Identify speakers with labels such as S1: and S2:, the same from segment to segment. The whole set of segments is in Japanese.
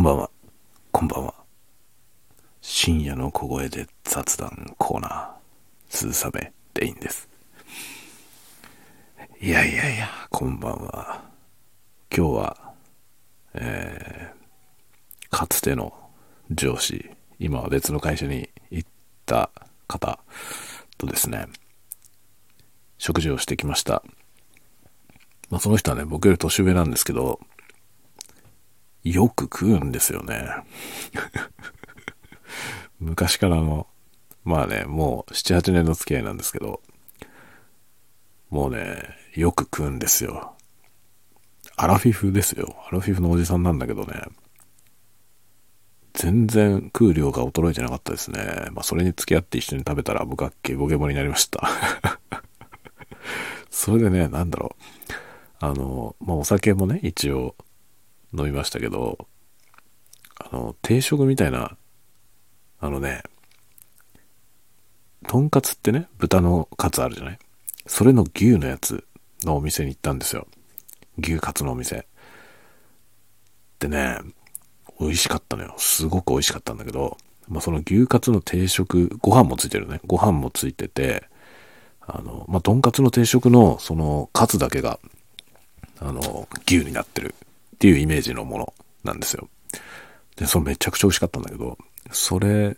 S1: こんばんは。こんばんは。深夜の小声で雑談コーナー、鈴雨レインです。いやいやいや、こんばんは。今日は、えー、かつての上司、今は別の会社に行った方とですね、食事をしてきました。まあその人はね、僕より年上なんですけど、よく食うんですよね。昔からの、まあね、もう7、8年の付き合いなんですけど、もうね、よく食うんですよ。アラフィフですよ。アラフィフのおじさんなんだけどね、全然食う量が衰えてなかったですね。まあそれに付き合って一緒に食べたら僕はゲボゲボになりました。それでね、なんだろう。あの、まあお酒もね、一応飲みましたけど、あの、定食みたいな、あのね、とんかつってね、豚のカツあるじゃない？それの牛のやつのお店に行ったんですよ。牛カツのお店。でね、美味しかったのよ。すごく美味しかったんだけど、まあ、その牛カツの定食、ご飯もついてるね。ご飯もついてて、あの、まあ、とんかつの定食のそのカツだけが、あの、牛になってるっていうイメージのものなんですよ。で、それめちゃくちゃ美味しかったんだけど、それ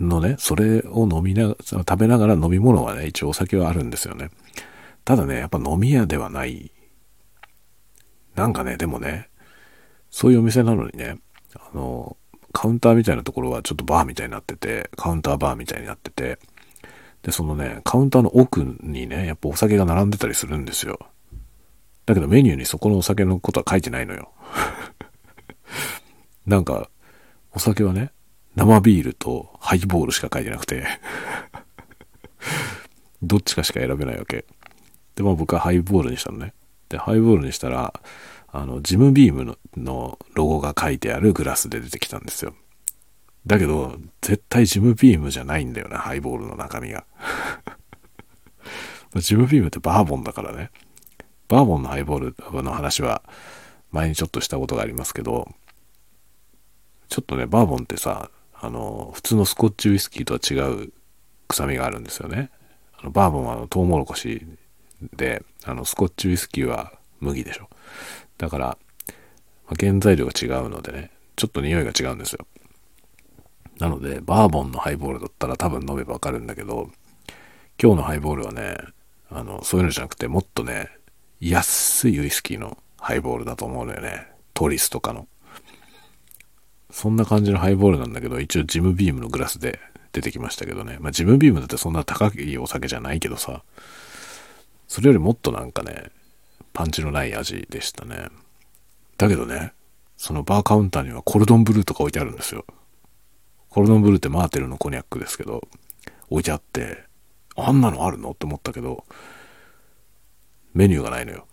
S1: のね、それを飲みな、食べながら飲み物はね、一応お酒はあるんですよね。ただね、やっぱ飲み屋ではない。なんかね、でもね、そういうお店なのにね、あの、カウンターみたいなところはちょっとバーみたいになってて、カウンターバーみたいになってて、で、そのね、カウンターの奥にね、やっぱお酒が並んでたりするんですよ。だけどメニューにそこのお酒のことは書いてないのよ。なんか、お酒はね、生ビールとハイボールしか書いてなくて どっちかしか選べないわけ。で、まあ僕はハイボールにしたのね。で、ハイボールにしたら、あの、ジムビームののロゴが書いてあるグラスで出てきたんですよ。だけど、絶対ジムビームじゃないんだよね、ハイボールの中身が。ジムビームってバーボンだからね。バーボンのハイボールの話は前にちょっとしたことがありますけど、ちょっとね、バーボンってさ、あの、普通のスコッチウイスキーとは違う臭みがあるんですよね。あのバーボンはトウモロコシで、あの、スコッチウイスキーは麦でしょ。だから、まあ、原材料が違うのでね、ちょっと匂いが違うんですよ。なので、バーボンのハイボールだったら多分飲めばわかるんだけど、今日のハイボールはね、あの、そういうのじゃなくて、もっとね、安いウイスキーのハイボールだと思うのよね。トリスとかの。そんな感じのハイボールなんだけど、一応ジムビームのグラスで出てきましたけどね。まあジムビームだってそんな高いお酒じゃないけどさ、それよりもっとなんかね、パンチのない味でしたね。だけどね、そのバーカウンターにはコルドンブルーとか置いてあるんですよ。コルドンブルーってマーテルのコニャックですけど、置いてあって、あんなのあるのって思ったけど、メニューがないのよ。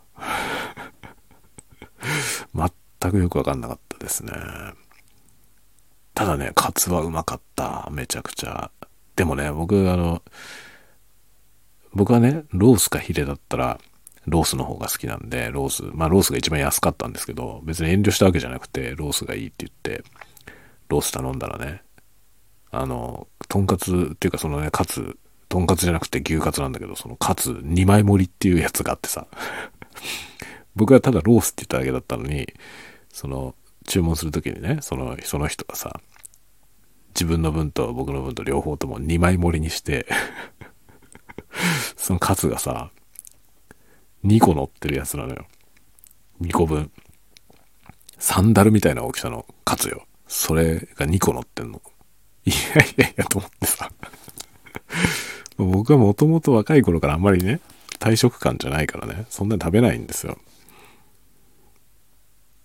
S1: 全くよくわかんなかったですね。ただね、カツはうまかった。めちゃくちゃ。でもね、僕、あの、僕はね、ロースかヒレだったら、ロースの方が好きなんで、ロース、まあロースが一番安かったんですけど、別に遠慮したわけじゃなくて、ロースがいいって言って、ロース頼んだらね、あの、とんかつっていうかそのね、カツとんかつじゃなくて牛カツなんだけど、そのカツ2枚盛りっていうやつがあってさ、僕はただロースって言っただけだったのに、その、注文するときにね、その、その人がさ、自分の分と僕の分と両方とも2枚盛りにして そのカツがさ、2個乗ってるやつなのよ。2個分。サンダルみたいな大きさのカツよ。それが2個乗ってんの。いやいやいやと思ってさ僕はもともと若い頃からあんまりね、退職感じゃないからね、そんなに食べないんですよ。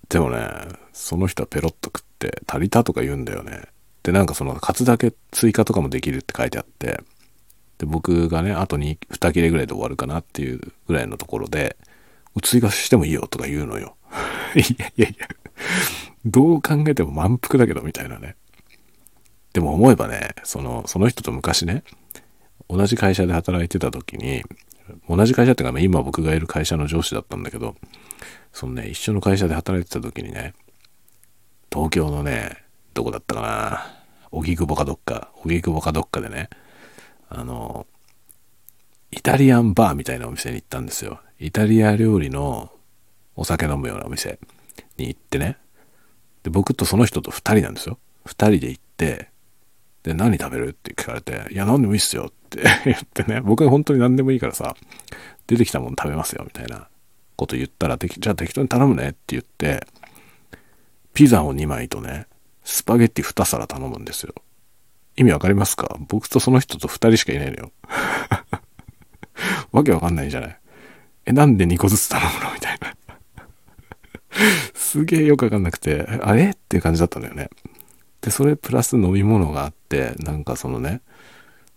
S1: でもね、その人はペロッと食って、足りたとか言うんだよね。で、なんかその、カツだけ追加とかもできるって書いてあって、で、僕がね、あとに2切れぐらいで終わるかなっていうぐらいのところで、追加してもいいよとか言うのよ。いやいやいや、どう考えても満腹だけどみたいなね。でも思えばね、その、その人と昔ね、同じ会社で働いてた時に、同じ会社っていうか、今僕がいる会社の上司だったんだけど、そのね、一緒の会社で働いてた時にね、東京のね、どこだったかな。荻窪かどっか、荻窪かどっかでね、あの、イタリアンバーみたいなお店に行ったんですよ。イタリア料理のお酒飲むようなお店に行ってね。で、僕とその人と二人なんですよ。二人で行って、で、何食べる？って聞かれて、いや、何でもいいっすよって 言ってね、僕は本当に何でもいいからさ、出てきたもの食べますよ、みたいなこと言ったら、じゃあ適当に頼むねって言って、ピザを2枚とね、スパゲッティ2皿頼むんですよ。意味わかりますか？僕とその人と2人しかいないのよ。わけわかんないじゃない。え、なんで2個ずつ頼むの？みたいな。すげえよくわかんなくて、あれっていう感じだったんだよね。で、それプラス飲み物があって、なんかそのね、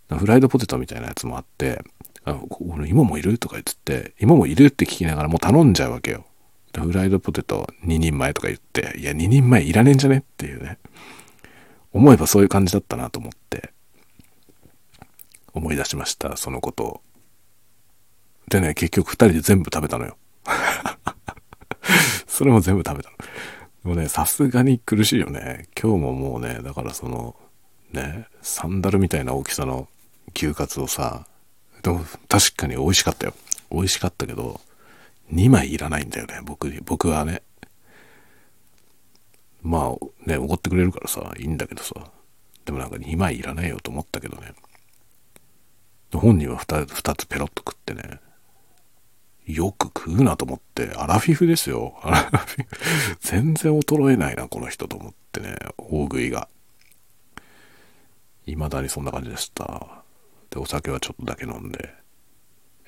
S1: フライドポテトみたいなやつもあって、あ俺芋もいる？とか言って、芋もいるって聞きながらもう頼んじゃうわけよ。フライドポテト2人前とか言って、いや、2人前いらねえんじゃね？っていうね。思えばそういう感じだったなと思って、思い出しました、そのことを。でね、結局2人で全部食べたのよ。それも全部食べたの。でもね、さすがに苦しいよね。今日ももうね、だからその、ね、サンダルみたいな大きさの牛カツをさ、でも確かに美味しかったよ。美味しかったけど、2枚いらないんだよね、僕、僕はね。まあね、おごってくれるからさ、いいんだけどさ。でもなんか2枚いらないよと思ったけどね。本人は 2, 2つペロッと食ってね。よく食うなと思って、アラフィフですよ。アラフィフ。全然衰えないな、この人と思ってね、大食いが。未だにそんな感じでした。で、お酒はちょっとだけ飲んで、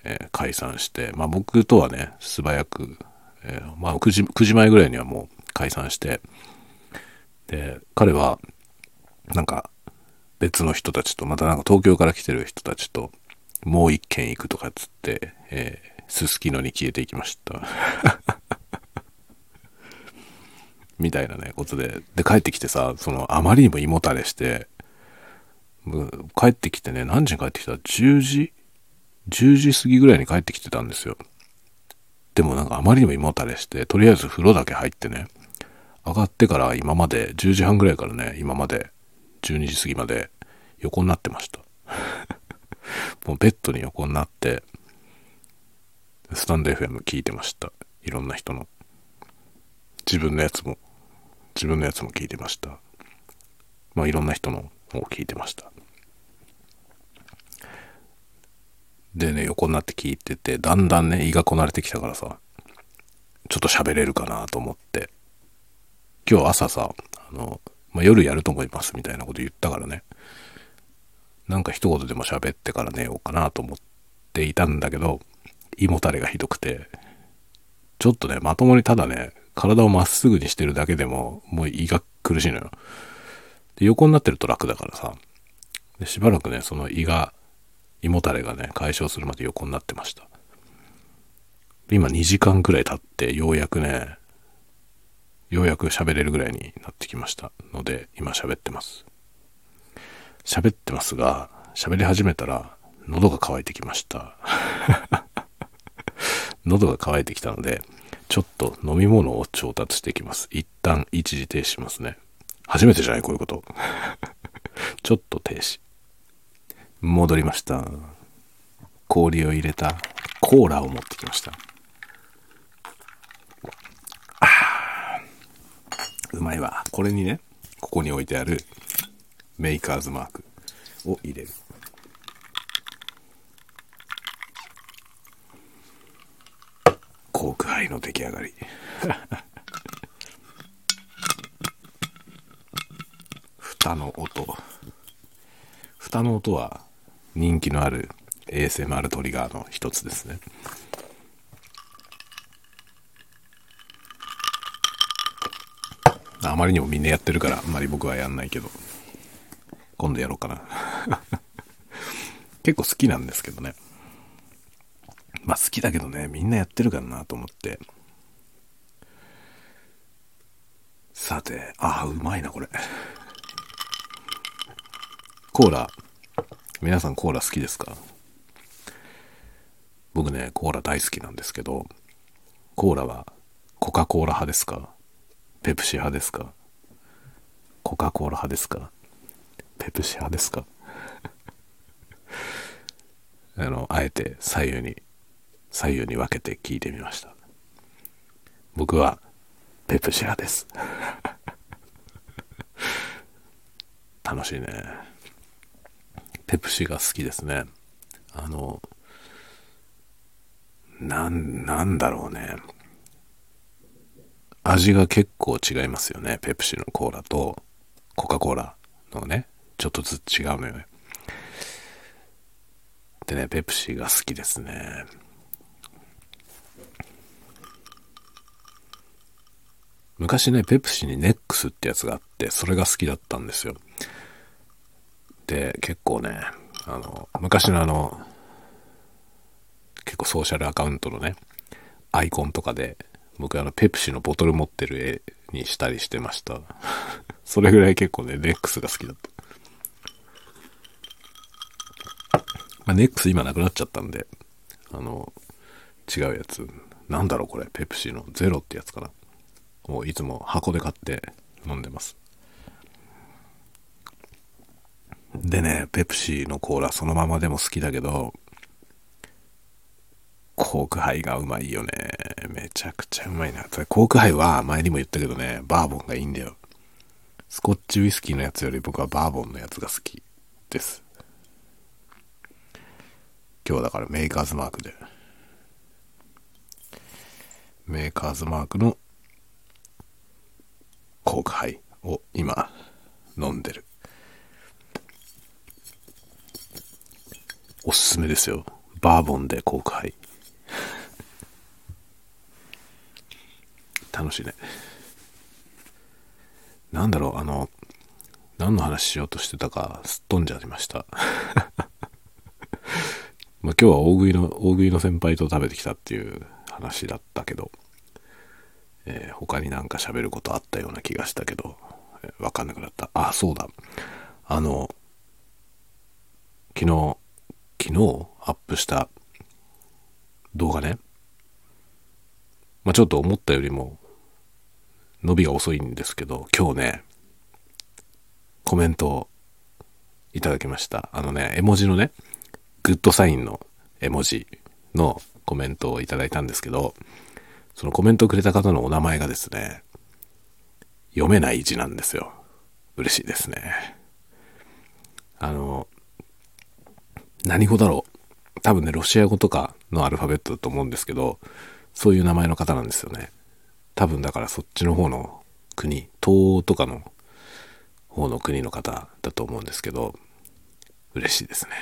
S1: えー、解散して、まあ僕とはね、素早く、えー、まあ9時 ,9 時前ぐらいにはもう解散して、で、彼は、なんか、別の人たちと、またなんか東京から来てる人たちと、もう一軒行くとかっつって、えー、すすきのに消えていきました。みたいなね、ことで。で、帰ってきてさ、その、あまりにも胃もたれして、帰ってきてね、何時に帰ってきた ?10 時 ?10 時過ぎぐらいに帰ってきてたんですよ。でもなんかあまりにも胃もたれして、とりあえず風呂だけ入ってね、上がってから今まで、10時半ぐらいからね、今まで、12時過ぎまで横になってました。もうベッドに横になって、スタンド FM 聞いてました。いろんな人の。自分のやつも、自分のやつも聞いてました。まあいろんな人のを聞いてました。でね、横になって聞いてて、だんだんね、胃がこなれてきたからさ、ちょっと喋れるかなと思って、今日朝さ、あの、まあ、夜やると思いますみたいなこと言ったからね、なんか一言でも喋ってから寝ようかなと思っていたんだけど、胃もたれがひどくて、ちょっとね、まともにただね、体をまっすぐにしてるだけでも、もう胃が苦しいのよ。で、横になってると楽だからさ、でしばらくね、その胃が、胃もたれがね、解消するまで横になってました。今2時間くらい経って、ようやくね、ようやく喋れるぐらいになってきましたので、今喋ってます。喋ってますが、喋り始めたら、喉が渇いてきました。喉が渇いてきたので、ちょっと飲み物を調達していきます。一旦一時停止しますね。初めてじゃない？こういうこと。ちょっと停止。戻りました。氷を入れたコーラを持ってきました。あうまいわ。これにね、ここに置いてあるメーカーズマークを入れる。コークハイの出来上がり。蓋の音。蓋の音は人気のある ASMR トリガーの一つですね。あまりにもみんなやってるからあんまり僕はやんないけど今度やろうかな結構好きなんですけどねまあ好きだけどねみんなやってるからなと思って。さてああうまいなこれ。コーラ、皆さんコーラ好きですか？僕ね、コーラ大好きなんですけど、コーラはコカ・コーラ派ですか？ペプシ派ですか？コカ・コーラ派ですか？ペプシ派ですか？あの、あえて左右に、左右に分けて聞いてみました。僕は、ペプシ派です。楽しいね。ペプシが好きですね。あの、なん、なんだろうね。味が結構違いますよね。ペプシのコーラとコカ・コーラのね、ちょっとずつ違うのよね。でね、ペプシが好きですね。昔ね、ペプシにネックスってやつがあって、それが好きだったんですよ。で、結構ね、あの、昔のあの、結構ソーシャルアカウントのね、アイコンとかで、僕あの、ペプシのボトル持ってる絵にしたりしてました。それぐらい結構ね、ネックスが好きだった。まあ、ネックス今なくなっちゃったんで、あの、違うやつ。なんだろうこれ、ペプシのゼロってやつかな。をいつも箱で買って飲んでます。でね、ペプシーのコーラそのままでも好きだけど、コークハイがうまいよね。めちゃくちゃうまいな。コークハイは前にも言ったけどね、バーボンがいいんだよ。スコッチウイスキーのやつより僕はバーボンのやつが好きです。今日だからメーカーズマークで。メーカーズマークのコークハイを今飲んでる。おすすめですよ。バーボンでコークハイ。楽しいね。なんだろう、あの、何の話しようとしてたかすっ飛んじゃいました。まあ、今日は大食いの、大食いの先輩と食べてきたっていう話だったけど、えー、他になんか喋ることあったような気がしたけど、えー、わかんなくなった。あ、そうだ。あの、昨日、昨日アップした動画ね。まあ、ちょっと思ったよりも伸びが遅いんですけど、今日ね、コメントをいただきました。あのね、絵文字のね、グッドサインの絵文字のコメントをいただいたんですけど、そのコメントをくれた方のお名前がですね、読めない字なんですよ。嬉しいですね。あの、何語だろう。多分ね、ロシア語とかのアルファベットだと思うんですけど、そういう名前の方なんですよね。多分だからそっちの方の国、東欧とかの方の国の方だと思うんですけど、嬉しいですね。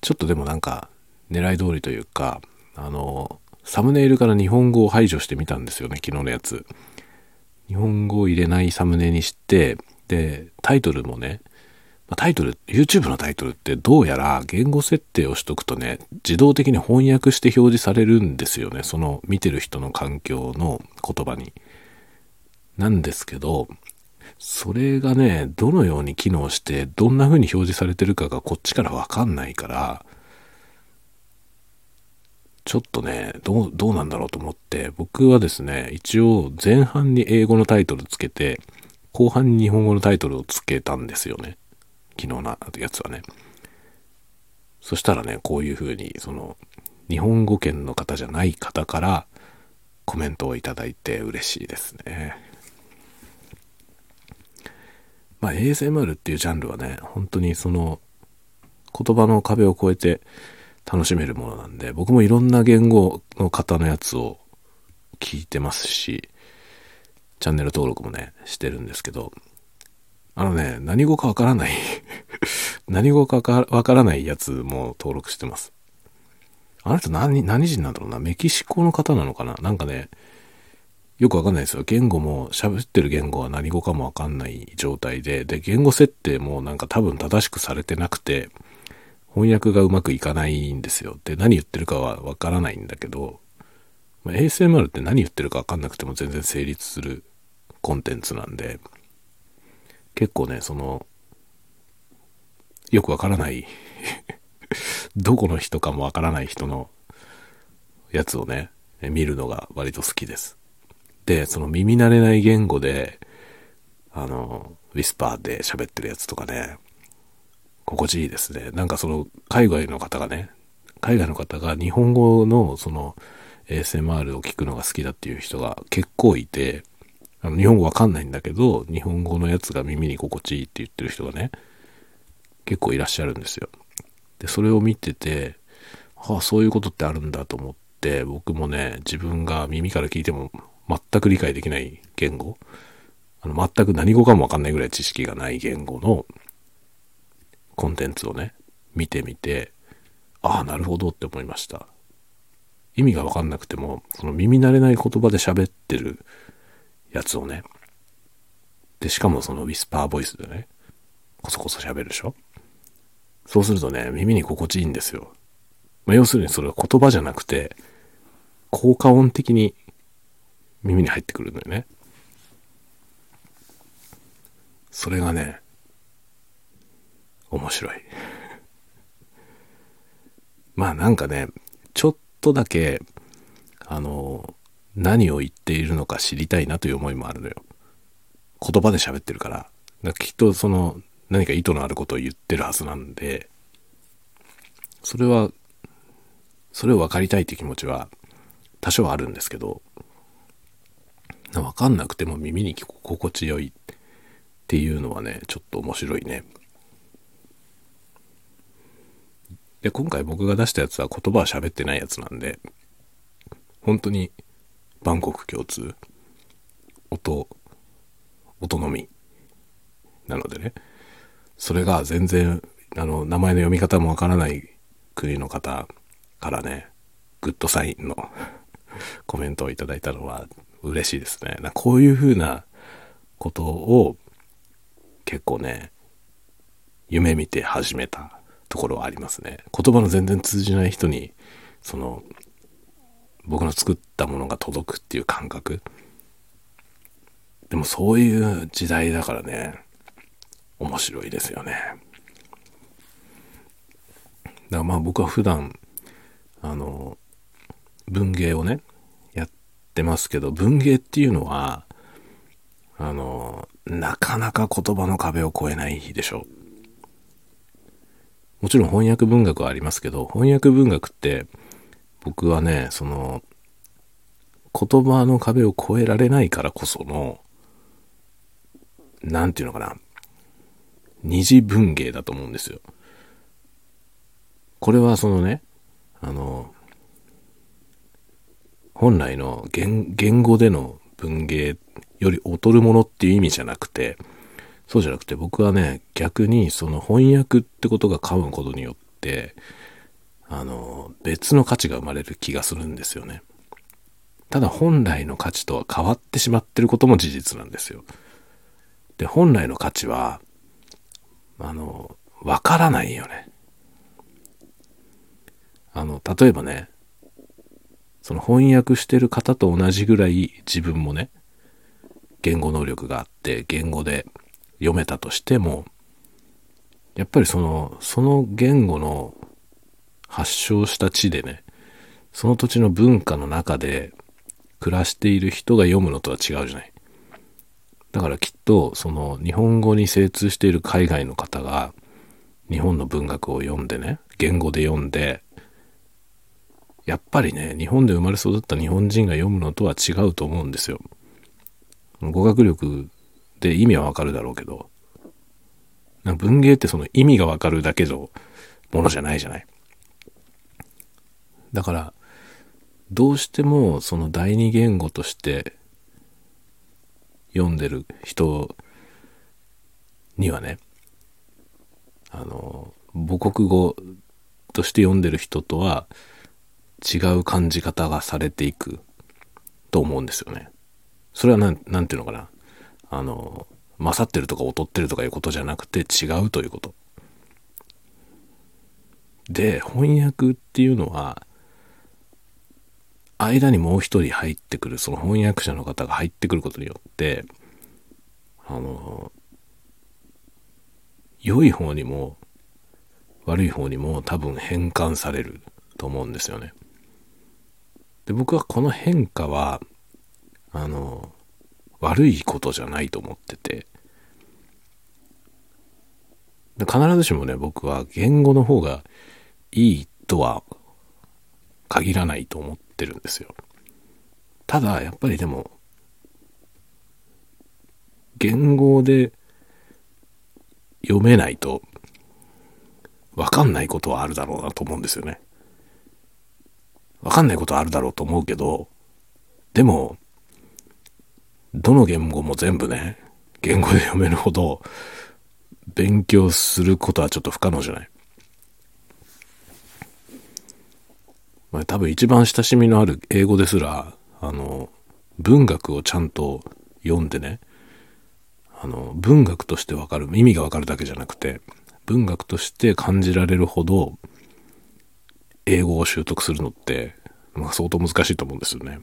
S1: ちょっとでもなんか狙い通りというか、あの、サムネイルから日本語を排除してみたんですよね、昨日のやつ。日本語を入れないサムネにして、で、タイトルもね、タイトル、YouTube のタイトルってどうやら言語設定をしとくとね、自動的に翻訳して表示されるんですよね。その見てる人の環境の言葉に。なんですけど、それがね、どのように機能して、どんな風に表示されてるかがこっちからわかんないから、ちょっとね、どう、どうなんだろうと思って、僕はですね、一応前半に英語のタイトルつけて、後半に日本語のタイトルをつけたんですよね。昨日のやつはね。そしたらね、こういう風に、その、日本語圏の方じゃない方からコメントをいただいて嬉しいですね。まあ ASMR っていうジャンルはね、本当にその言葉の壁を越えて楽しめるものなんで、僕もいろんな言語の方のやつを聞いてますし、チャンネル登録もね、してるんですけど、あのね、何語かわからない 何語かわからないやつも登録してます。あの人何、何人なんだろうなメキシコの方なのかな？なんかね、よくわかんないですよ。言語も、喋ってる言語は何語かもわかんない状態で、で、言語設定もなんか多分正しくされてなくて、翻訳がうまくいかないんですよ。で、何言ってるかはわからないんだけど、まあ、ASMR って何言ってるかわかんなくても全然成立するコンテンツなんで、結構ね、その、よくわからない どこの人かもわからない人のやつをね、見るのが割と好きです。で、その耳慣れない言語で、あの、ウィスパーで喋ってるやつとかね、心地いいですね。なんかその、海外の方がね、海外の方が日本語のその ASMR を聞くのが好きだっていう人が結構いて、あの日本語わかんないんだけど、日本語のやつが耳に心地いいって言ってる人がね、結構いらっしゃるんですよ。で、それを見てて、はあ、そういうことってあるんだと思って、僕もね、自分が耳から聞いても全く理解できない言語、あの全く何語かもわかんないぐらい知識がない言語のコンテンツをね、見てみて、ああ、なるほどって思いました。意味がわかんなくても、その耳慣れない言葉で喋ってるやつをね、で、しかもそのウィスパーボイスでね、コソコソ喋るでしょ？そうするとね、耳に心地いいんですよ。まあ、要するにそれは言葉じゃなくて、効果音的に耳に入ってくるんだよね。それがね、面白い。まあなんかね、ちょっとだけ、あの、何を言っているのか知りたいなという思いもあるのよ。言葉で喋ってるから。からきっとその何か意図のあることを言ってるはずなんで、それは、それを分かりたいって気持ちは多少あるんですけど、分かんなくても耳に心地よいっていうのはね、ちょっと面白いね。で、今回僕が出したやつは言葉は喋ってないやつなんで、本当に万国共通、音、音のみ、なのでね、それが全然、あの、名前の読み方もわからない国の方からね、グッドサインの コメントをいただいたのは嬉しいですね。こういう風なことを結構ね、夢見て始めたところはありますね。言葉の全然通じない人に、その、僕の作ったものが届くっていう感覚。でもそういう時代だからね、面白いですよね。だからまあ僕は普段、あの、文芸をね、やってますけど、文芸っていうのは、あの、なかなか言葉の壁を越えないでしょう。もちろん翻訳文学はありますけど、翻訳文学って僕はね、その言葉の壁を越えられないからこその、なんていうのかな、二次文芸だと思うんですよ。これはそのね、あの、本来の言言語での文芸より劣るものっていう意味じゃなくて、そうじゃなくて僕はね、逆にその翻訳ってことが噛むことによって、あの、別の価値が生まれる気がするんですよね。ただ本来の価値とは変わってしまってることも事実なんですよ。で、本来の価値は、あの、わからないよね。あの、例えばね、その翻訳してる方と同じぐらい自分もね、言語能力があって、言語で読めたとしても、やっぱりその、その言語の発祥した地でね、その土地の文化の中で暮らしている人が読むのとは違うじゃない。だからきっと、その日本語に精通している海外の方が、日本の文学を読んでね、言語で読んで、やっぱりね、日本で生まれ育った日本人が読むのとは違うと思うんですよ。語学力で意味はわかるだろうけど、なんか文芸ってその意味がわかるだけのものじゃないじゃない？だから、どうしてもその第二言語として読んでる人にはね、あの、母国語として読んでる人とは違う感じ方がされていくと思うんですよね。それはなん、なんていうのかな？あの、勝ってるとか劣ってるとかいうことじゃなくて違うということ。で、翻訳っていうのは、間にもう一人入ってくる、その翻訳者の方が入ってくることによって、あの、良い方にも悪い方にも多分変換されると思うんですよね。で、僕はこの変化は、あの、悪いことじゃないと思ってて、必ずしもね、僕は言語の方がいいとは限らないと思ってるんですよ。ただ、やっぱりでも、言語で読めないと、わかんないことはあるだろうなと思うんですよね。わかんないことはあるだろうと思うけど、でも、どの言語も全部ね、言語で読めるほど、勉強することはちょっと不可能じゃない。まあ、多分一番親しみのある英語ですら、あの、文学をちゃんと読んでね、あの、文学としてわかる、意味がわかるだけじゃなくて、文学として感じられるほど、英語を習得するのって、まあ、相当難しいと思うんですよね。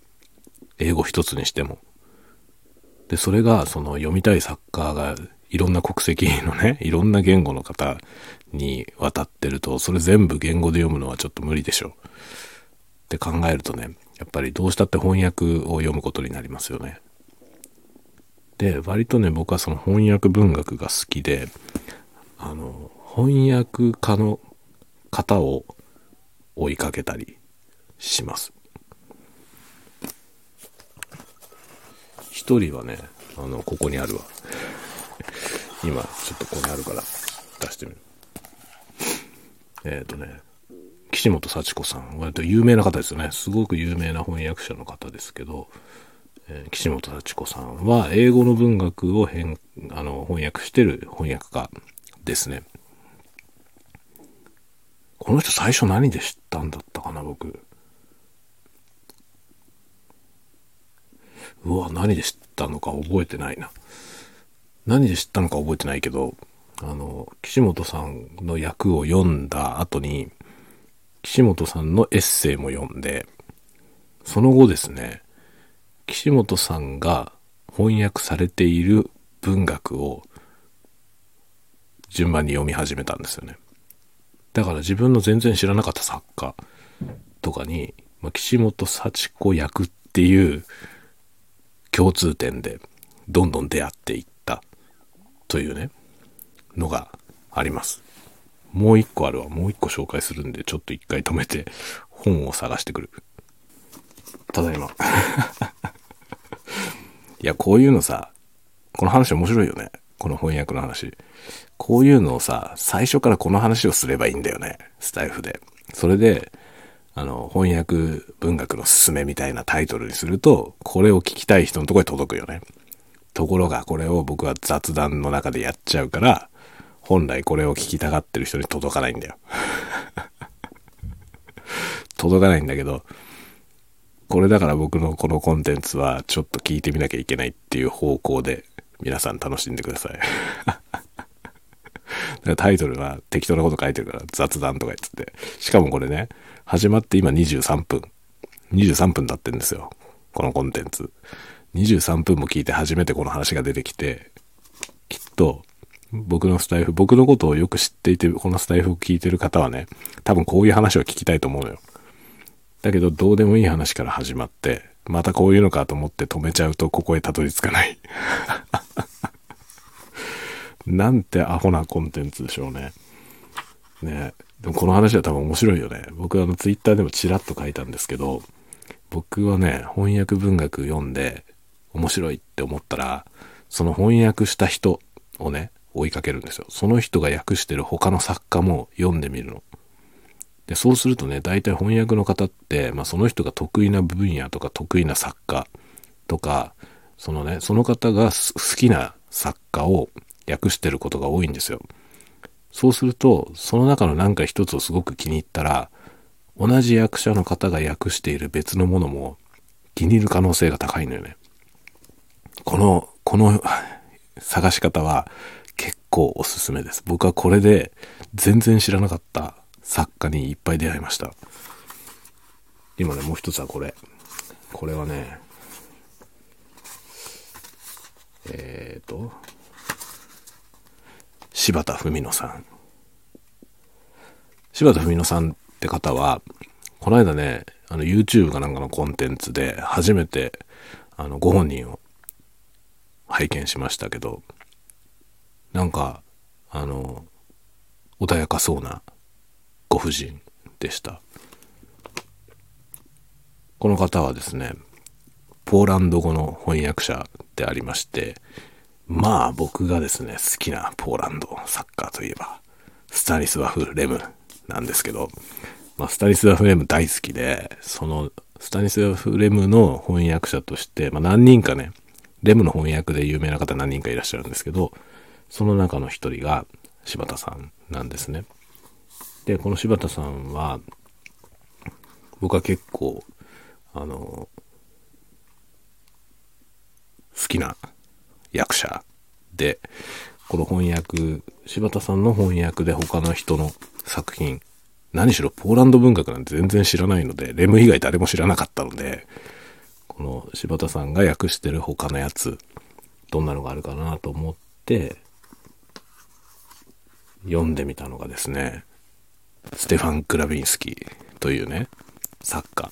S1: 英語一つにしても。で、それが、その読みたい作家がいろんな国籍のね、いろんな言語の方に渡ってると、それ全部言語で読むのはちょっと無理でしょう。って考えるとね、やっぱりどうしたって翻訳を読むことになりますよね。で、割とね、僕はその翻訳文学が好きで、あの、翻訳家の方を追いかけたりします。一人はね、あの、ここにあるわ。今、ちょっとここにあるから出してみる。えっ、ー、とね、岸本幸子さん、割と有名な方ですよね。すごく有名な翻訳者の方ですけど、えー、岸本幸子さんは英語の文学を変あの翻訳してる翻訳家ですね。この人最初何で知ったんだったかな、僕。うわ、何で知ったのか覚えてないな。何で知ったのか覚えてないけど、あの、岸本さんの役を読んだ後に、岸本さんのエッセイも読んで、その後ですね、岸本さんが翻訳されている文学を順番に読み始めたんですよね。だから自分の全然知らなかった作家とかに、まあ、岸本幸子役っていう共通点でどんどん出会っていったというね、のがあります。もう一個あるわ。もう一個紹介するんで、ちょっと一回止めて本を探してくる。ただいま。いや、こういうのさ、この話面白いよね。この翻訳の話。こういうのをさ、最初からこの話をすればいいんだよね。スタイフで。それで、あの、翻訳文学のすすめみたいなタイトルにすると、これを聞きたい人のとこに届くよね。ところが、これを僕は雑談の中でやっちゃうから、本来これを聞きたがってる人に届かないんだよ。届かないんだけど、これだから僕のこのコンテンツはちょっと聞いてみなきゃいけないっていう方向で皆さん楽しんでください。タイトルは適当なこと書いてるから雑談とか言ってて。しかもこれね、始まって今23分。23分経ってんですよ。このコンテンツ。23分も聞いて初めてこの話が出てきて、きっと僕のスタイフ、僕のことをよく知っていて、このスタイフを聞いてる方はね、多分こういう話を聞きたいと思うのよ。だけど、どうでもいい話から始まって、またこういうのかと思って止めちゃうと、ここへたどり着かない。なんてアホなコンテンツでしょうね。ねでもこの話は多分面白いよね。僕はあのツイッターでもチラッと書いたんですけど、僕はね、翻訳文学読んで面白いって思ったら、その翻訳した人をね、追いかけるんですよ。その人が訳してる他の作家も読んでみるの。で、そうするとね、大体翻訳の方って、まあその人が得意な分野とか得意な作家とか、そのね、その方が好きな作家を訳してることが多いんですよ。そうすると、その中の何か一つをすごく気に入ったら、同じ役者の方が訳している別のものも気に入る可能性が高いのよね。この、この 探し方は結構おすすめです。僕はこれで全然知らなかった作家にいっぱい出会いました。今ね、もう一つはこれ。これはね、えっ、ー、と、柴田文乃さん。柴田文乃さんって方は、この間ね、あの YouTube かなんかのコンテンツで初めてあのご本人を拝見しましたけど、なんか、あの、穏やかそうなご婦人でしたこの方はですねポーランド語の翻訳者でありましてまあ僕がですね好きなポーランドサッカーといえばスタニスワフ・レムなんですけど、まあ、スタニスワフ・レム大好きでそのスタニスワフ・レムの翻訳者として、まあ、何人かねレムの翻訳で有名な方何人かいらっしゃるんですけどその中の一人が柴田さんなんですね。でこの柴田さんは僕は結構あの好きな役者で、この翻訳、柴田さんの翻訳で他の人の作品、何しろポーランド文学なんて全然知らないので、レム以外誰も知らなかったので、この柴田さんが訳してる他のやつ、どんなのがあるかなと思って、読んでみたのがですね、ステファン・クラビンスキーというね、作家。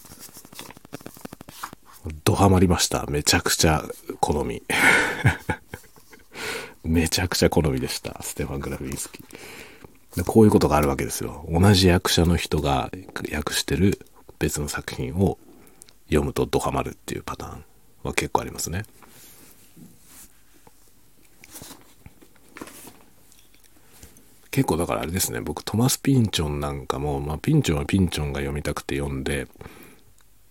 S1: ドハマりました。めちゃくちゃ好み。めちゃくちゃ好みでした。ステファン・グラフィンスキー。こういうことがあるわけですよ。同じ役者の人が訳してる別の作品を読むとドハマるっていうパターンは結構ありますね。結構だからあれですね僕トマス・ピンチョンなんかも、まあ、ピンチョンはピンチョンが読みたくて読んで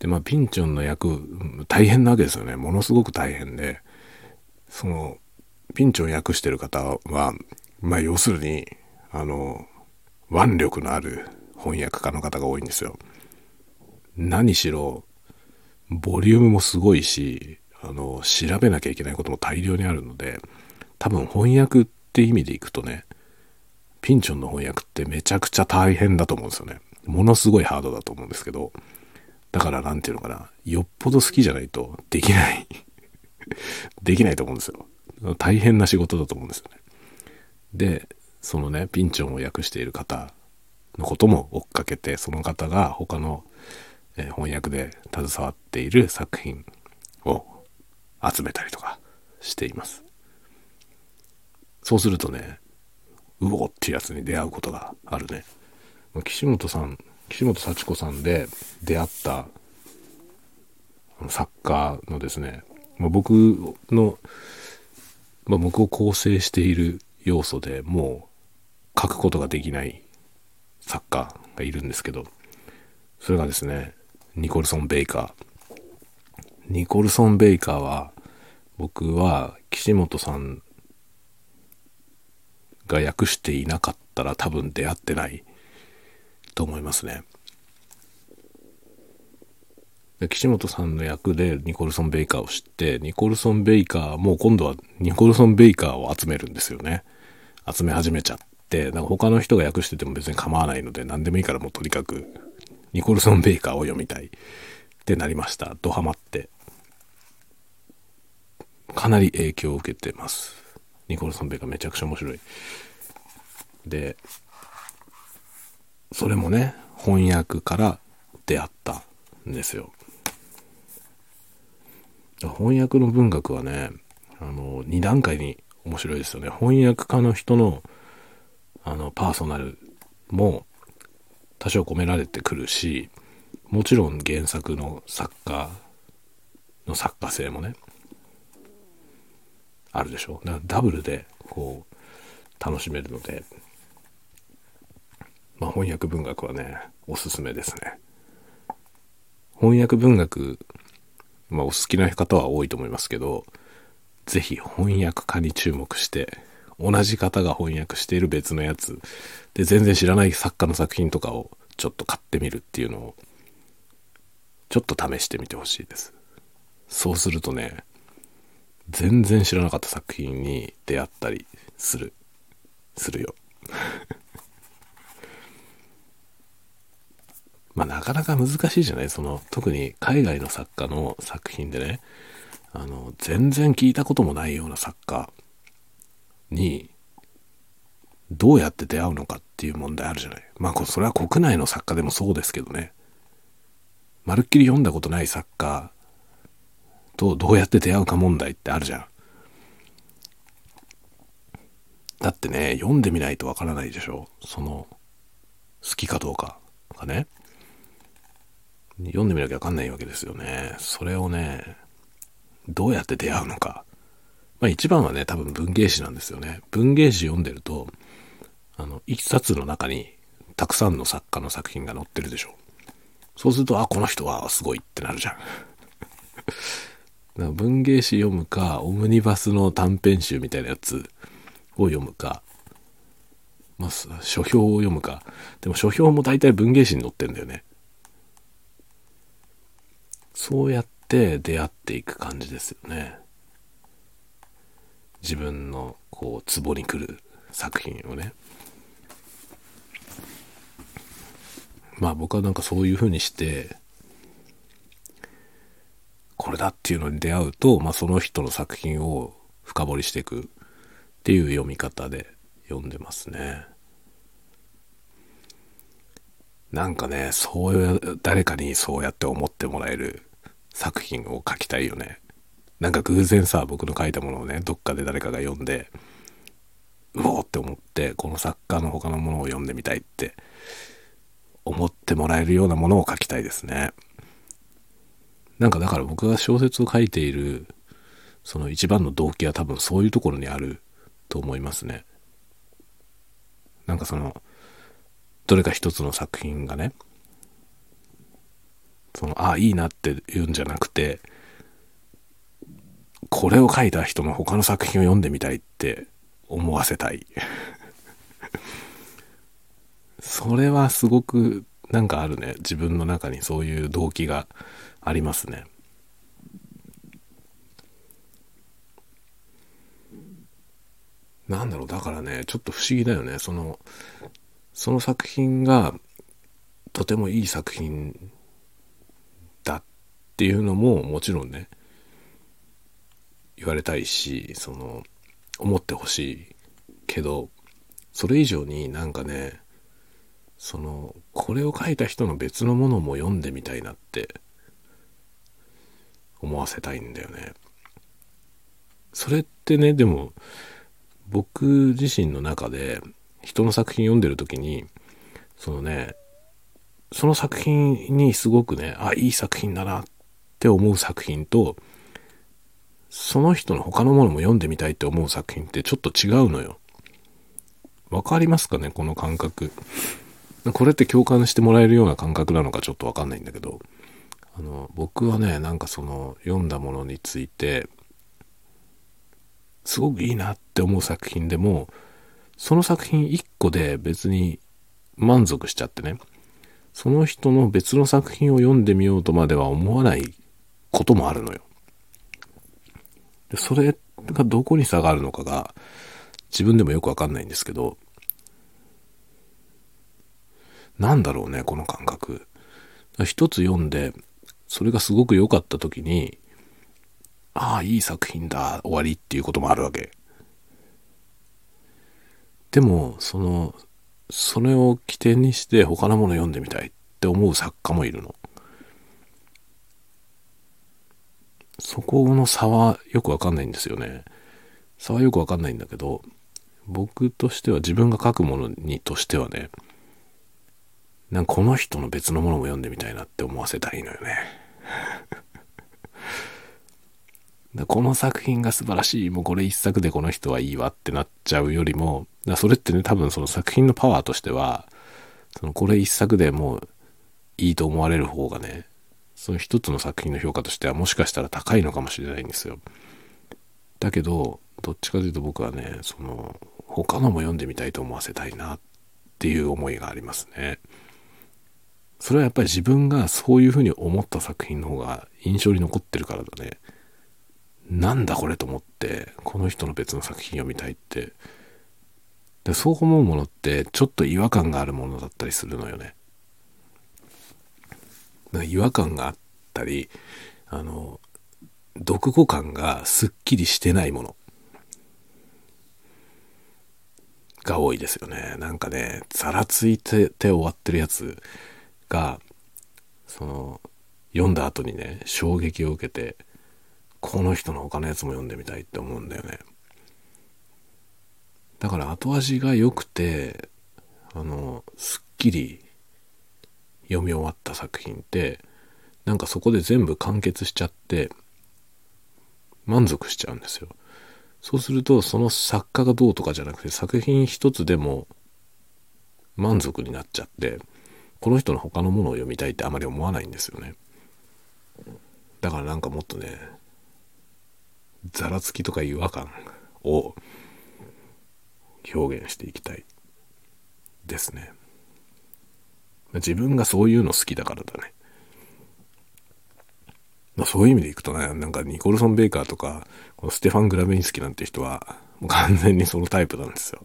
S1: でまあピンチョンの役大変なわけですよね。ものすごく大変で。そのピンチョン訳してる方はまあ要するにあの腕力のある翻訳家の方が多いんですよ。何しろボリュームもすごいしあの調べなきゃいけないことも大量にあるので多分翻訳って意味でいくとねピンチョンの翻訳ってめちゃくちゃ大変だと思うんですよね。ものすごいハードだと思うんですけど、だから何て言うのかな、よっぽど好きじゃないとできない できないと思うんですよ。大変な仕事だと思うんですよね。で、そのね、ピンチョンを訳している方のことも追っかけて、その方が他の、え翻訳で携わっている作品を集めたりとかしています。そうするとね、うおっていうやつに出会うことがあるね。岸本さん、岸本幸子さんで出会った作家のですね、まあ、僕の、まあ、僕を構成している要素でもう書くことができない作家がいるんですけど、それがですね、ニコルソン・ベイカー。ニコルソン・ベイカーは、僕は岸本さんが訳していなかったら多分出会ってないと思いますね。岸本さんの役でニコルソン・ベイカーを知ってニコルソン・ベイカーもう今度はニコルソン・ベイカーを集めるんですよね。集め始めちゃってなんか他の人が訳してても別に構わないので何でもいいからもうとにかくニコルソン・ベイカーを読みたい。ってなりました。ドハマって。かなり影響を受けてます。ニコルソン・ベイカーめちゃくちゃ面白い。で、それもね、翻訳から出会ったんですよ。翻訳の文学はね、あの、2段階に面白いですよね。翻訳家の人の、あの、パーソナルも多少込められてくるし、もちろん原作の作家の作家性もね、あるでしょ。だからダブルで、こう、楽しめるので、まあ、翻訳文学はね、おすすめですね。翻訳文学、まあ、お好きな方は多いと思いますけど、ぜひ翻訳家に注目して、同じ方が翻訳している別のやつで全然知らない作家の作品とかをちょっと買ってみるっていうのをちょっと試してみてほしいです。そうするとね、全然知らなかった作品に出会ったりする。するよ。まあなかなか難しいじゃない？その、特に海外の作家の作品でね、あの、全然聞いたこともないような作家に、どうやって出会うのかっていう問題あるじゃない？まあ、それは国内の作家でもそうですけどね。まるっきり読んだことない作家とどうやって出会うか問題ってあるじゃん。だってね、読んでみないとわからないでしょ？その、好きかどうかがね。読んでみなきゃわかんないわけですよね。それをね、どうやって出会うのか。まあ一番はね、多分文芸誌なんですよね。文芸誌読んでると、あの、一冊の中にたくさんの作家の作品が載ってるでしょ。そうすると、あ、この人はすごいってなるじゃん。だから文芸誌読むか、オムニバスの短編集みたいなやつを読むか、まあ、書評を読むか。でも書評も大体文芸誌に載ってんだよね。そうやって出会っていく感じですよね。自分のこう、ツボに来る作品をね。まあ僕はなんかそういう風にして、これだっていうのに出会うと、まあその人の作品を深掘りしていくっていう読み方で読んでますね。なんかね、そういう、誰かにそうやって思ってもらえる作品を書きたいよね。なんか偶然さ、僕の書いたものをね、どっかで誰かが読んで、うおーって思って、この作家の他のものを読んでみたいって思ってもらえるようなものを書きたいですね。なんかだから僕が小説を書いている、その一番の動機は多分そういうところにあると思いますね。なんかその、どれか一つの作品がね、その、あ、いいなって言うんじゃなくて、これを書いた人の他の作品を読んでみたいって思わせたい。それはすごくなんかあるね。自分の中にそういう動機がありますね。なんだろう、だからね、ちょっと不思議だよね。その、その作品がとてもいい作品だっていうのももちろんね、言われたいし、その、思ってほしいけど、それ以上になんかね、その、これを書いた人の別のものも読んでみたいなって思わせたいんだよね。それってね、でも、僕自身の中で人の作品読んでる時に、そのね、その作品にすごくね、あ、いい作品だなって思う作品と、その人の他のものも読んでみたいって思う作品ってちょっと違うのよ。わかりますかねこの感覚。これって共感してもらえるような感覚なのかちょっとわかんないんだけど、あの、僕はね、なんかその読んだものについて、すごくいいなって思う作品でも、その作品1個で別に満足しちゃってね、その人の別の作品を読んでみようとまでは思わないこともあるのよ。それがどこに差があるのかが自分でもよくわかんないんですけど、なんだろうね、この感覚。一つ読んで、それがすごく良かった時に、ああ、いい作品だ、終わりっていうこともあるわけ。でも、その、それを起点にして他のもの読んでみたいって思う作家もいるの。そこの差はよくわかんないんですよね。差はよくわかんないんだけど、僕としては自分が書くものにとしてはね、なんかこの人の別のものも読んでみたいなって思わせたらいのよね。この作品が素晴らしい、もうこれ一作でこの人はいいわってなっちゃうよりも、それってね、多分その作品のパワーとしては、そのこれ一作でもういいと思われる方がね、その一つの作品の評価としてはもしかしたら高いのかもしれないんですよ。だけど、どっちかというと僕はね、その、他のも読んでみたいと思わせたいなっていう思いがありますね。それはやっぱり自分がそういうふうに思った作品の方が印象に残ってるからだね。なんだこれと思って、この人の別の作品読みたいって。でそう思うものってちょっと違和感があるものだったりするのよね。違和感があったり、あの、読後感がすっきりしてないものが多いですよね。なんかね、ざらついてて終わってるやつが、その、読んだ後にね、衝撃を受けて、この人の他のやつも読んでみたいって思うんだよね。だから後味が良くて、あの、すっきり読み終わった作品って、なんかそこで全部完結しちゃって、満足しちゃうんですよ。そうすると、その作家がどうとかじゃなくて、作品一つでも満足になっちゃって、この人の他のものを読みたいってあまり思わないんですよね。だからなんかもっとね、ざらつきとか違和感を表現していきたいですね。自分がそういうの好きだからだね。まあ、そういう意味でいくとね、なんかニコルソン・ベイカーとか、このステファン・グラビンスキーなんて人は、もう完全にそのタイプなんですよ。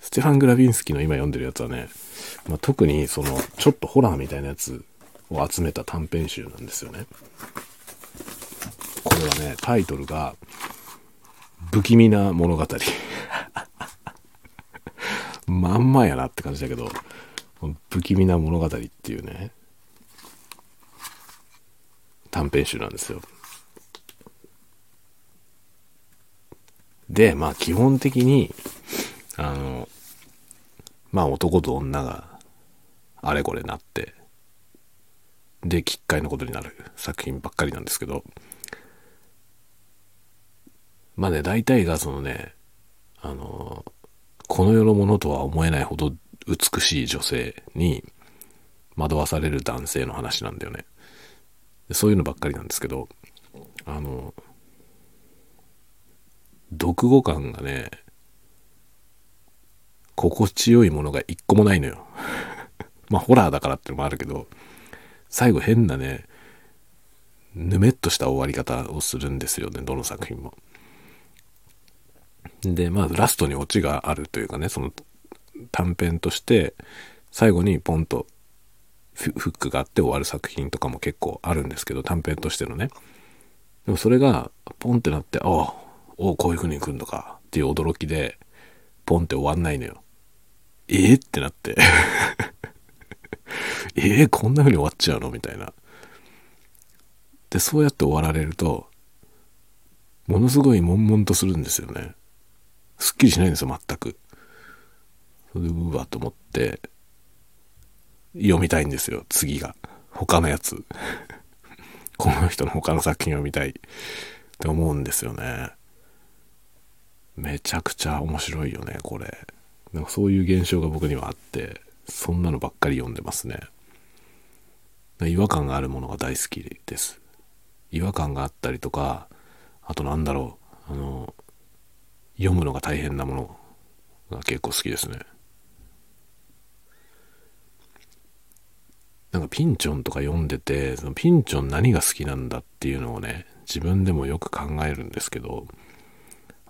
S1: ステファン・グラビンスキーの今読んでるやつはね、まあ、特にその、ちょっとホラーみたいなやつを集めた短編集なんですよね。これはね、タイトルが、不気味な物語。まんまやなって感じだけど、不気味な物語っていうね、短編集なんですよ。で、まあ基本的に、あの、まあ男と女があれこれなって、で、奇怪なことになる作品ばっかりなんですけど、まあね、大体がそのね、あの、この世のものとは思えないほど美しい女性に惑わされる男性の話なんだよね。そういうのばっかりなんですけど、あの、読後感がね、心地よいものが一個もないのよ。まあ、ホラーだからってのもあるけど、最後変なね、ぬめっとした終わり方をするんですよね、どの作品も。で、まあ、ラストにオチがあるというかね、その短編として、最後にポンとフックがあって終わる作品とかも結構あるんですけど、短編としてのね。でもそれが、ポンってなって、ああ、おうこういう風に来るのかっていう驚きで、ポンって終わんないのよ。ええってなって。ええこんな風に終わっちゃうの？みたいな。で、そうやって終わられると、ものすごい悶々とするんですよね。すっきりしないんですよ、全く。それで、うわと思って、読みたいんですよ、次が。他のやつ。この人の他の作品を見たいって思うんですよね。めちゃくちゃ面白いよね、これ。なんかそういう現象が僕にはあって、そんなのばっかり読んでますね。違和感があるものが大好きです。違和感があったりとか、あとなんだろう、あの、読むのが大変なものが結構好きですね。なんかピンチョンとか読んでて、そのピンチョン何が好きなんだっていうのをね、自分でもよく考えるんですけど、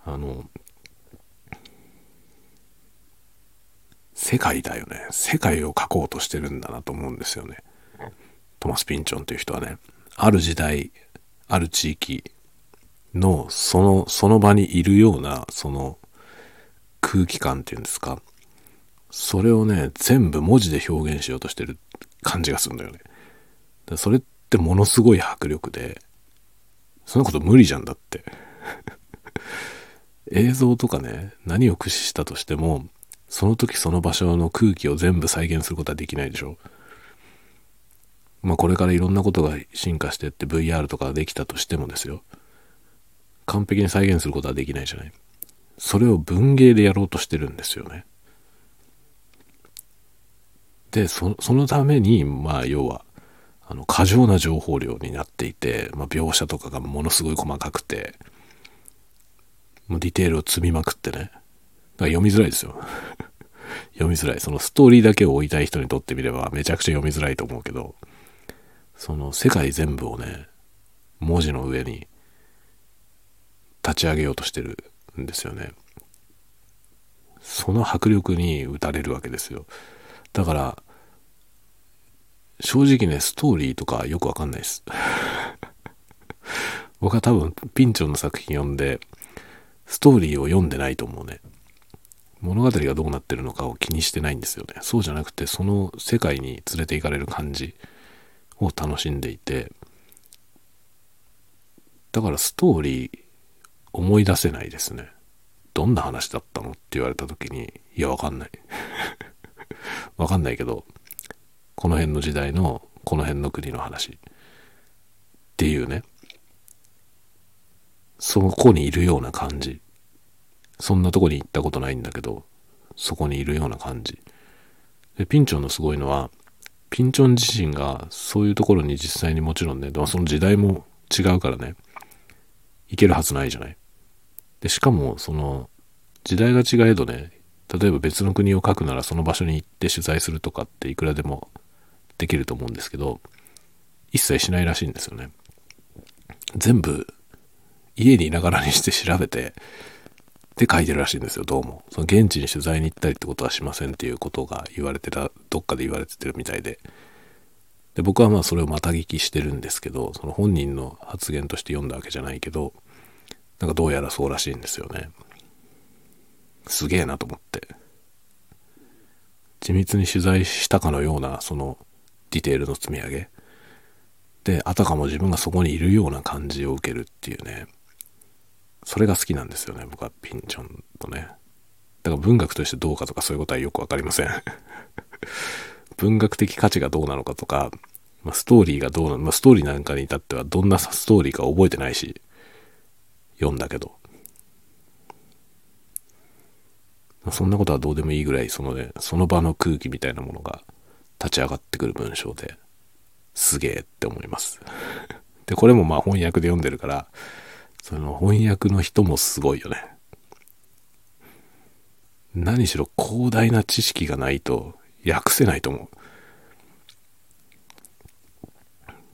S1: あの、世界だよね。世界を描こうとしてるんだなと思うんですよね。トマス・ピンチョンという人はね、ある時代、ある地域の、その、その場にいるような、その空気感っていうんですか。それをね、全部文字で表現しようとしてる感じがするんだよね。それってものすごい迫力で、そんなこと無理じゃんだって。映像とかね、何を駆使したとしても、その時その場所の空気を全部再現することはできないでしょ。まあこれからいろんなことが進化してって VR とかできたとしてもですよ。完璧に再現することはできないじゃない。それを文芸でやろうとしてるんですよね。で、そのために、まあ要は、あの、過剰な情報量になっていて、まあ描写とかがものすごい細かくて、もうディテールを積みまくってね。だから読みづらいですよ。読みづらい。そのストーリーだけを追いたい人にとってみればめちゃくちゃ読みづらいと思うけど、その世界全部をね、文字の上に立ち上げようとしてるんですよね。その迫力に打たれるわけですよ。だから、正直ね、ストーリーとかよくわかんないです。僕は多分、ピンチョンの作品読んで、ストーリーを読んでないと思うね。物語がどうなってるのかを気にしてないんですよね。そうじゃなくて、その世界に連れて行かれる感じを楽しんでいて、だからストーリー思い出せないですね。どんな話だったのって言われた時に、いや、わかんない。わかんないけど、この辺の時代の、この辺の国の話。っていうね。そこにいるような感じ。そんなとこに行ったことないんだけど、そこにいるような感じ。で、ピンチョンのすごいのは、ピンチョン自身がそういうところに実際にもちろんね、その時代も違うからね、行けるはずないじゃない。で、しかも、その、時代が違えどね、例えば別の国を書くならその場所に行って取材するとかっていくらでもできると思うんですけど、一切しないらしいんですよね。全部、家にいながらにして調べて、で書いてるらしいんですよ、どうも。その現地に取材に行ったりってことはしませんっていうことが言われてた、どっかで言われてるみたいで。で、僕はまあそれをまた聞きしてるんですけど、その本人の発言として読んだわけじゃないけど、なんかどうやらそうらしいんですよね。すげえなと思って。緻密に取材したかのような、そのディテールの積み上げ。で、あたかも自分がそこにいるような感じを受けるっていうね。それが好きなんですよね、僕はピンチョンとね。だから文学としてどうかとかそういうことはよくわかりません。文学的価値がどうなのかとか、まあ、ストーリーがどうなの、まあ、ストーリーなんかに至ってはどんなストーリーか覚えてないし、読んだけど。そんなことはどうでもいいぐらい、そのね、その場の空気みたいなものが立ち上がってくる文章で、すげえって思います。で、これもまあ翻訳で読んでるから、その翻訳の人もすごいよね。何しろ広大な知識がないと訳せないと思う。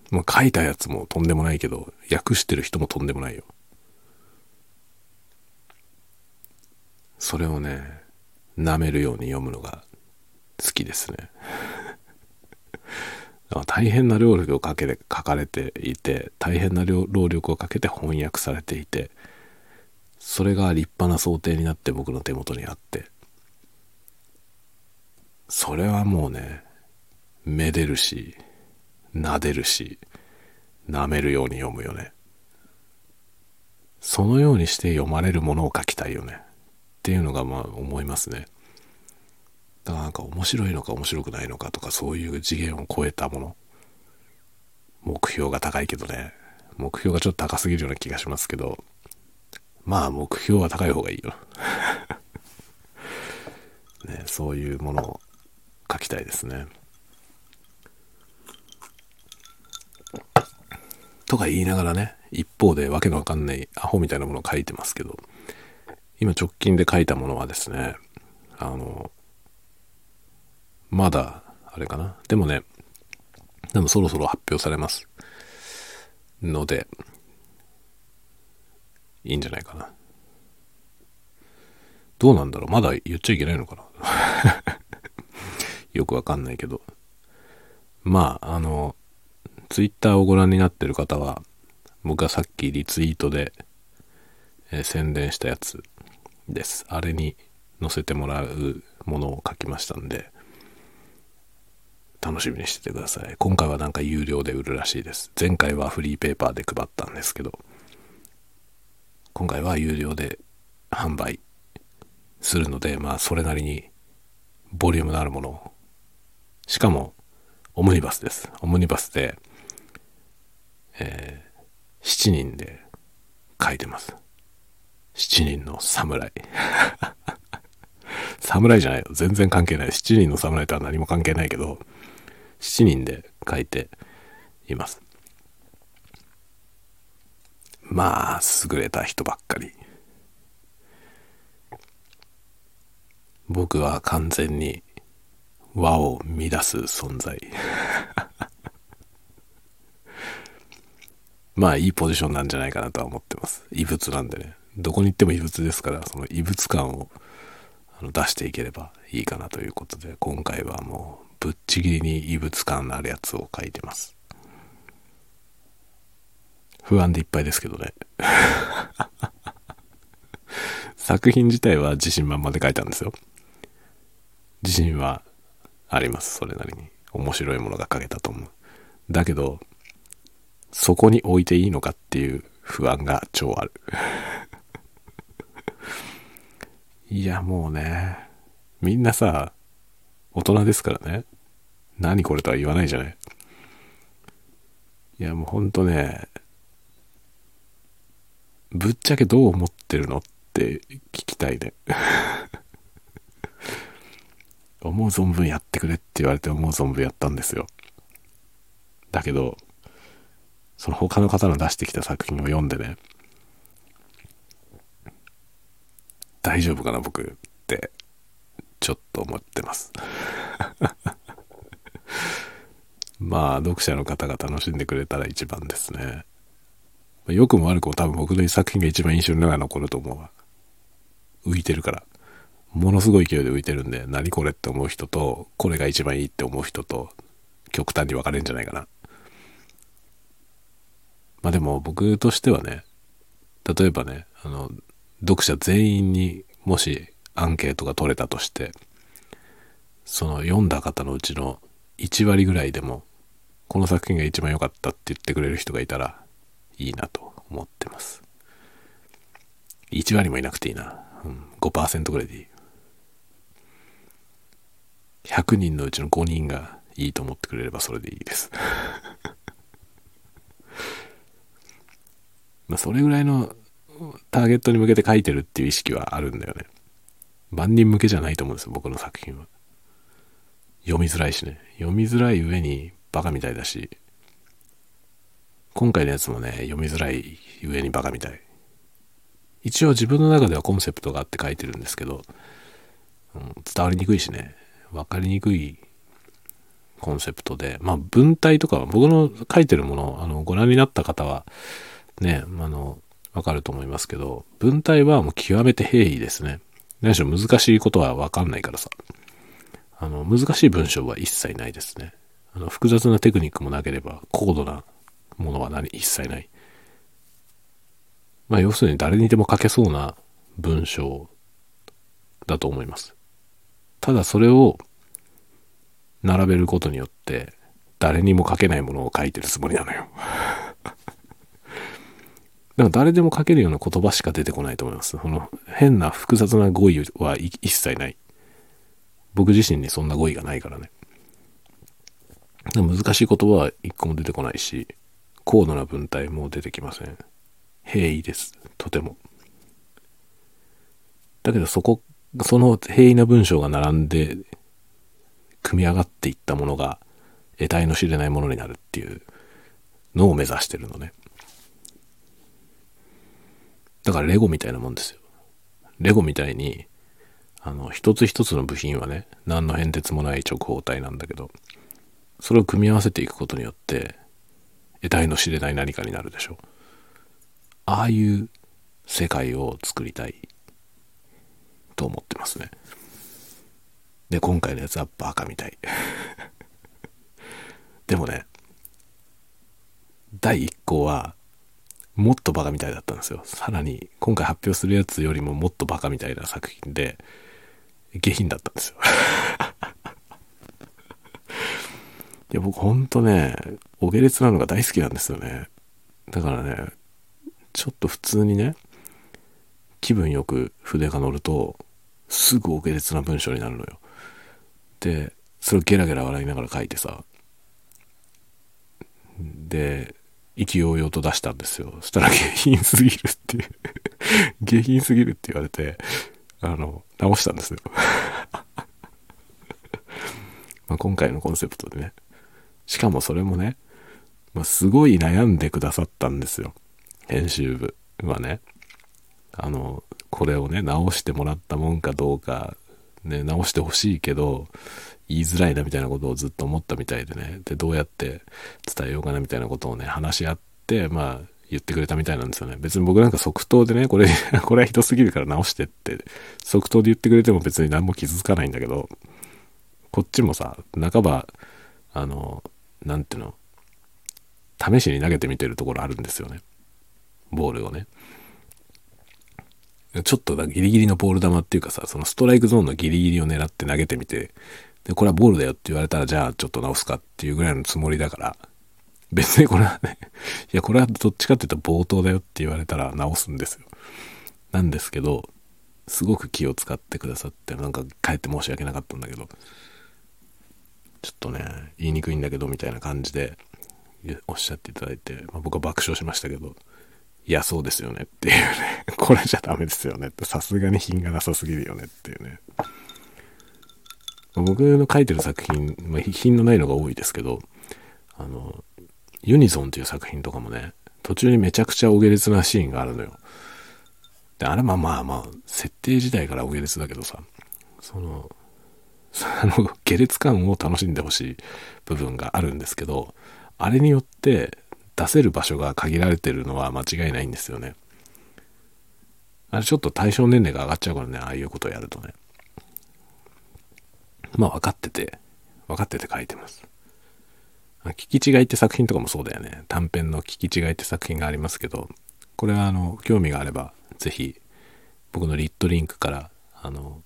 S1: まあ、書いたやつもとんでもないけど、訳してる人もとんでもないよ。それをね、舐めるように読むのが好きですね。大変な労力をかけて書かれていて、大変な労力をかけて翻訳されていて、それが立派な想定になって僕の手元にあって、それはもうね、めでるし、撫でるし、舐めるように読むよね。そのようにして読まれるものを書きたいよね。っていうのがまあ思いますね。だからなんか面白いのか面白くないのかとかそういう次元を超えたもの。目標が高いけどね。目標がちょっと高すぎるような気がしますけど、まあ目標は高い方がいいよ。ね、そういうものを書きたいですね。とか言いながらね、一方でわけのわかんないアホみたいなものを書いてますけど、今直近で書いたものはですね、あの、まだ、あれかな？でもね、でもそろそろ発表されます。ので、いいんじゃないかな。どうなんだろう？まだ言っちゃいけないのかな？よくわかんないけど。まあ、あの、ツイッターをご覧になってる方は、僕がさっきリツイートで、えー、宣伝したやつです。あれに載せてもらうものを書きましたんで、楽しみにしててください。今回はなんか有料で売るらしいです。前回はフリーペーパーで配ったんですけど、今回は有料で販売するので、まあそれなりにボリュームのあるものしかも、オムニバスです。オムニバスで、えー、7人で書いてます。7人の侍。侍じゃないよ。全然関係ない。7人の侍とは何も関係ないけど、7人で書いています。まあ、優れた人ばっかり。僕は完全に和を乱す存在 まあいいポジションなんじゃないかなとは思ってます。異物なんでね。どこに行っても異物ですから、その異物感を出していければいいかなということで、今回はもうぶっちぎりに異物感のあるやつを書いてます。不安でいっぱいですけどね。作品自体は自信満々で書いたんですよ。自信はあります、それなりに。面白いものが書けたと思う。だけど、そこに置いていいのかっていう不安が超ある。いや、もうね、みんなさ、大人ですからね。何これとは言わないじゃない。いや、もうほんとね、ぶっちゃけどう思ってるのって聞きたいね。思う存分やってくれって言われて思う存分やったんですよ。だけど、その他の方の出してきた作品を読んでね、大丈夫かな僕ってちょっと思ってます。まあ読者の方が楽しんでくれたら一番ですね。良くも悪くも多分僕の作品が一番印象に残ると思うわ浮いてるから。ものすごい勢いで浮いてるんで何これって思う人とこれが一番いいって思う人と極端に分かれるんじゃないかな。まあでも僕としてはね例えばねあの読者全員にもしアンケートが取れたとしてその読んだ方のうちの1割ぐらいでもこの作品が一番良かったって言ってくれる人がいたらいいなと思ってます。1割もいなくていいな、うん、5%ぐらいでいい。100人のうちの5人がいいと思ってくれればそれでいいです。まあそれぐらいのターゲットに向けて書いてるっていう意識はあるんだよね。万人向けじゃないと思うんですよ、僕の作品は。読みづらいしね。読みづらい上にバカみたいだし、今回のやつもね、読みづらい上にバカみたい。一応自分の中ではコンセプトがあって書いてるんですけど、うん、伝わりにくいしね、分かりにくいコンセプトで、まあ文体とかは僕の書いてるもの、あの、ご覧になった方は、ね、あの、わかると思いますけど、文体はもう極めて平易ですね。何しろ難しいことはわかんないからさ。あの、難しい文章は一切ないですね。あの、複雑なテクニックもなければ、高度なものは何、一切ない。まあ、要するに誰にでも書けそうな文章だと思います。ただそれを並べることによって、誰にも書けないものを書いてるつもりなのよ。だか誰でも書けるような言葉しか出てこないと思います。その変な複雑な語彙は一切ない。僕自身にそんな語彙がないからね。難しい言葉は一個も出てこないし、高度な文体も出てきません。平易です。とても。だけどそこ、その平易な文章が並んで、組み上がっていったものが、得体の知れないものになるっていうのを目指してるのね。だからレゴみたいなもんですよ。レゴみたいに、あの、一つ一つの部品はね、何の変哲もない直方体なんだけど、それを組み合わせていくことによって、得体の知れない何かになるでしょ。ああいう世界を作りたいと思ってますね。で、今回のやつはバカみたい。でもね、第一項はもっとバカみたいだったんですよ。さらに、今回発表するやつよりももっとバカみたいな作品で、下品だったんですよ。いや、僕ほんとね、お下劣なのが大好きなんですよね。だからね、ちょっと普通にね、気分よく筆が乗ると、すぐお下劣な文章になるのよ。で、それをゲラゲラ笑いながら書いてさ、で、意気揚々と出したんですよ。そしたら下品すぎるっていう 下品すぎるって言われて、あの、直したんですよ ま今回のコンセプトでね。しかもそれもね、まあ、すごい悩んでくださったんですよ。編集部はね。あの、これをね、直してもらったもんかどうか、ね、直してほしいけど、言いづらいなみたいなことをずっと思ったみたいでね。で、どうやって伝えようかなみたいなことをね、話し合って、まあ、言ってくれたみたいなんですよね。別に僕なんか即答でね、これ、これはひどすぎるから直してって、即答で言ってくれても別に何も傷つかないんだけど、こっちもさ、半ば、あの、なんていうの、試しに投げてみてるところあるんですよね。ボールをね。ちょっとギリギリのボール球っていうかさ、そのストライクゾーンのギリギリを狙って投げてみて、で、これはボールだよって言われたら、じゃあちょっと直すかっていうぐらいのつもりだから、別にこれはね、いや、これはどっちかって言うと冒頭だよって言われたら直すんですよ。なんですけど、すごく気を使ってくださってなんかかえって申し訳なかったんだけどちょっとね言いにくいんだけどみたいな感じでおっしゃっていただいて、まあ、僕は爆笑しましたけどいやそうですよね。っていうね。これじゃダメですよね。ってさすがに品がなさすぎるよね。っていうね。僕の書いてる作品、まあ、品のないのが多いですけどあのユニゾンっていう作品とかもね途中にめちゃくちゃお下劣なシーンがあるのよ。であれまあまあまあ設定自体からお下劣だけどさその あの下劣感を楽しんでほしい部分があるんですけどあれによって出せる場所が限られてるのは間違いないんですよね。あれちょっと対象年齢が上がっちゃうからねああいうことをやるとね。まあ分かってて分かってて書いてます。聞き違いって作品とかもそうだよね。短編の聞き違いって作品がありますけどこれはあの興味があれば是非僕のリットリンクからあの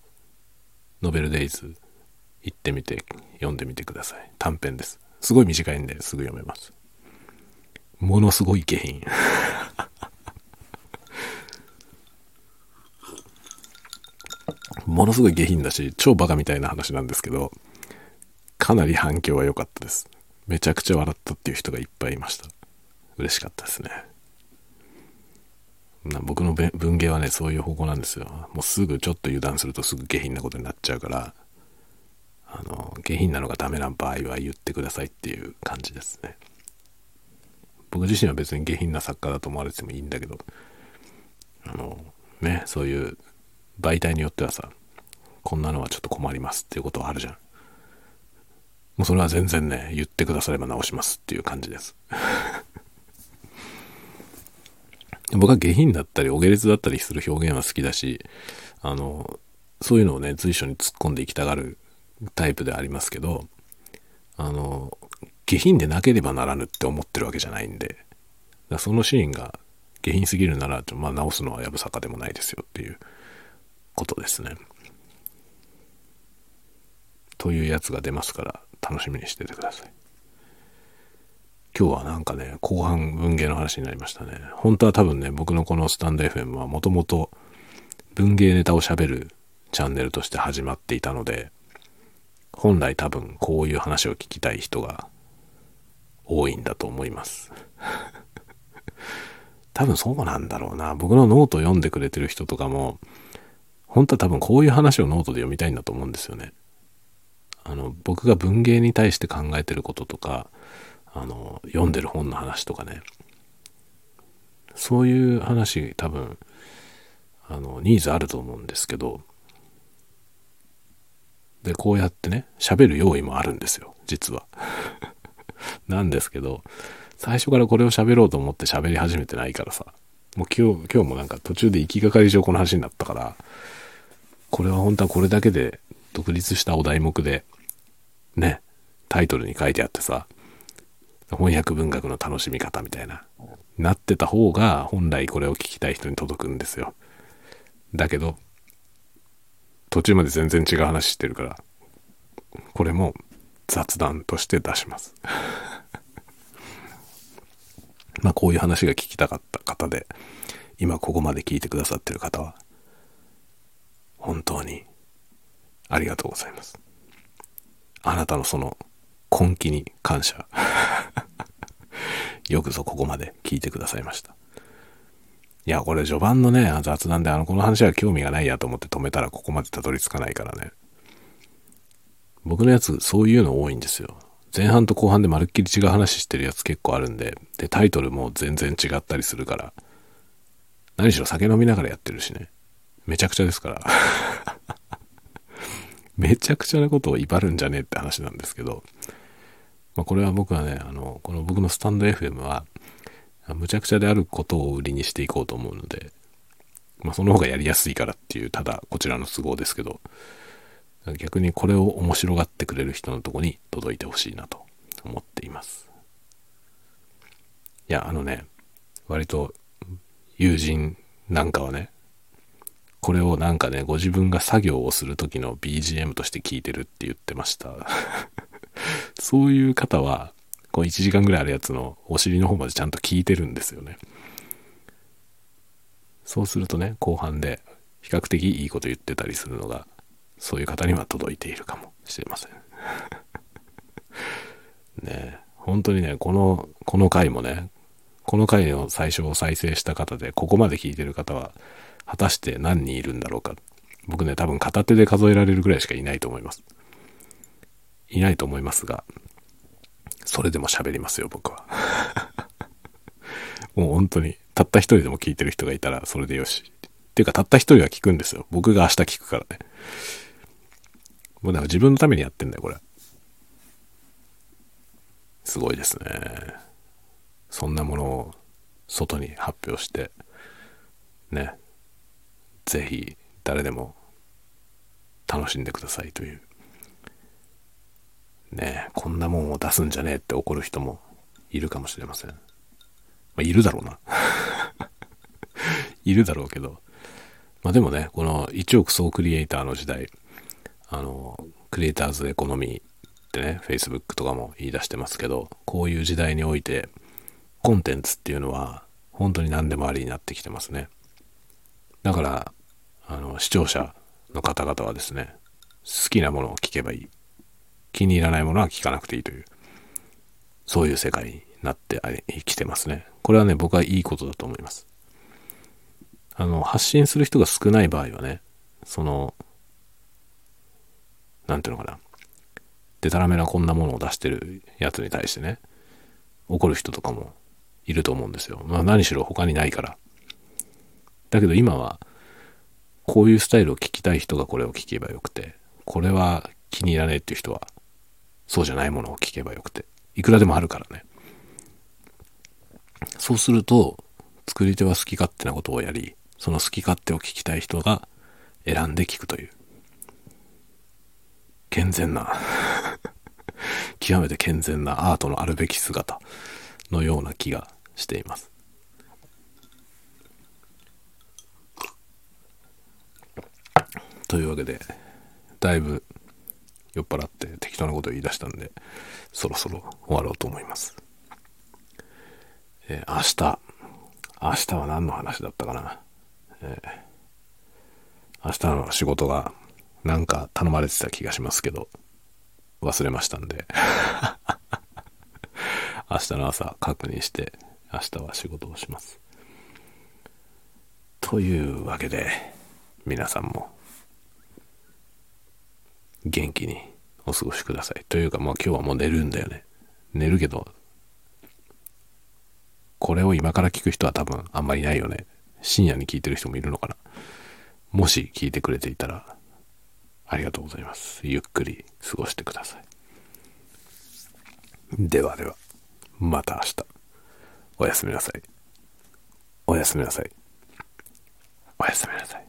S1: ノベルデイズ行ってみて読んでみてください。短編です。すごい短いんですぐ読めます。ものすごい下品。ものすごい下品だし超バカみたいな話なんですけどかなり反響は良かったです。めちゃくちゃ笑ったっていう人がいっぱいいました。嬉しかったですね。僕の文芸はねそういう方向なんですよ。もうすぐちょっと油断するとすぐ下品なことになっちゃうからあの下品なのがダメな場合は言ってくださいっていう感じですね。僕自身は別に下品な作家だと思われてもいいんだけどあのねそういう媒体によってはさこんなのはちょっと困りますっていうことはあるじゃん。もうそれは全然ね言ってくだされば直しますっていう感じです。僕は下品だったりお下劣だったりする表現は好きだしあのそういうのをね随所に突っ込んでいきたがるタイプでありますけどあの下品でなければならぬって思ってるわけじゃないんでそのシーンが下品すぎるなら、まあ、直すのはやぶさかでもないですよっていうことですね。というやつが出ますから楽しみにしててください。今日はなんかね、後半文芸の話になりましたね。本当は多分ね、僕のこのスタンド FM はもともと文芸ネタを喋るチャンネルとして始まっていたので、本来多分こういう話を聞きたい人が多いんだと思います。多分そうなんだろうな。僕のノート読んでくれてる人とかも本当は多分こういう話をノートで読みたいんだと思うんですよね。あの僕が文芸に対して考えてることとかあの読んでる本の話とかね。そういう話多分あのニーズあると思うんですけどで、こうやってね、喋る用意もあるんですよ、実は。なんですけど、最初からこれを喋ろうと思って喋り始めてないからさ、もう今日、今日もなんか途中で行きがかり上この話になったから、これは本当はこれだけで独立したお題目で、ね、タイトルに書いてあってさ、翻訳文学の楽しみ方みたいな、なってた方が本来これを聞きたい人に届くんですよ。だけど、途中まで全然違う話してるから、これも雑談として出します。まあこういう話が聞きたかった方で、今ここまで聞いてくださってる方は、本当にありがとうございます。あなたのその根気に感謝。よくぞここまで聞いてくださいました。いや、これ序盤のね、雑談で、あの、この話は興味がないやと思って止めたらここまでたどり着かないからね。僕のやつ、そういうの多いんですよ。前半と後半でまるっきり違う話してるやつ結構あるんで、で、タイトルも全然違ったりするから、何しろ酒飲みながらやってるしね。めちゃくちゃですから。めちゃくちゃなことを威張るんじゃねえって話なんですけど、まあ、これは僕はね、あの、この僕のスタンド FM は、むちゃくちゃであることを売りにしていこうと思うので、まあ、その方がやりやすいからっていう、ただこちらの都合ですけど、逆にこれを面白がってくれる人のとこに届いてほしいなと思っています。いや、あのね、割と友人なんかはね、これをなんかね、ご自分が作業をする時の BGM として聞いてるって言ってました。そういう方は、こう1時間ぐらいあるやつのお尻の方までちゃんと聞いてるんですよね。そうするとね、後半で比較的いいこと言ってたりするのが、そういう方には届いているかもしれません。ね本当にね、この、この回もね、この回の最初を再生した方で、ここまで聞いてる方は、果たして何人いるんだろうか。僕ね、多分片手で数えられるぐらいしかいないと思います。いないと思いますが、それでも喋りますよ、僕は。もう本当に、たった一人でも聞いてる人がいたら、それでよし。っていうか、たった一人は聞くんですよ。僕が明日聞くからね。もうだから自分のためにやってんだよ、これ。すごいですね。そんなものを外に発表して、ね。ぜひ、誰でも楽しんでくださいという。ねこんなもんを出すんじゃねえって怒る人もいるかもしれません。まあ、いるだろうな。いるだろうけど。まあでもね、この1億総クリエイターの時代、あの、クリエイターズエコノミーってね、Facebook とかも言い出してますけど、こういう時代において、コンテンツっていうのは、本当に何でもありになってきてますね。だから、あの、視聴者の方々はですね、好きなものを聞けばいい。気に入らないものは聞かなくていいという、そういう世界になってきてますね。これはね、僕はいいことだと思います。あの、発信する人が少ない場合はね、その、なんていうのかな。でたらめなこんなものを出してるやつに対してね、怒る人とかもいると思うんですよ。まあ何しろ他にないから。だけど今は、こういうスタイルを聞きたい人がこれを聞けばよくて、これは気に入らねえっていう人は、そうじゃないものを聞けばよくて。いくらでもあるからね。そうすると、作り手は好き勝手なことをやり、その好き勝手を聞きたい人が選んで聞くという。健全な 極めて健全なアートのあるべき姿のような気がしています。というわけで、だいぶ酔っ払って適当なことを言い出したんで、そろそろ終わろうと思います。えー、明日、明日は何の話だったかな？えー、明日の仕事がなんか頼まれてた気がしますけど、忘れましたんで 明日の朝確認して、明日は仕事をします。というわけで、皆さんも元気にお過ごしください。というか、まあ今日はもう寝るんだよね。寝るけど、これを今から聞く人は多分あんまりいないよね。深夜に聞いてる人もいるのかな。もし聞いてくれていたら、ありがとうございます。ゆっくり過ごしてください。ではでは、また明日。おやすみなさい。おやすみなさい。おやすみなさい。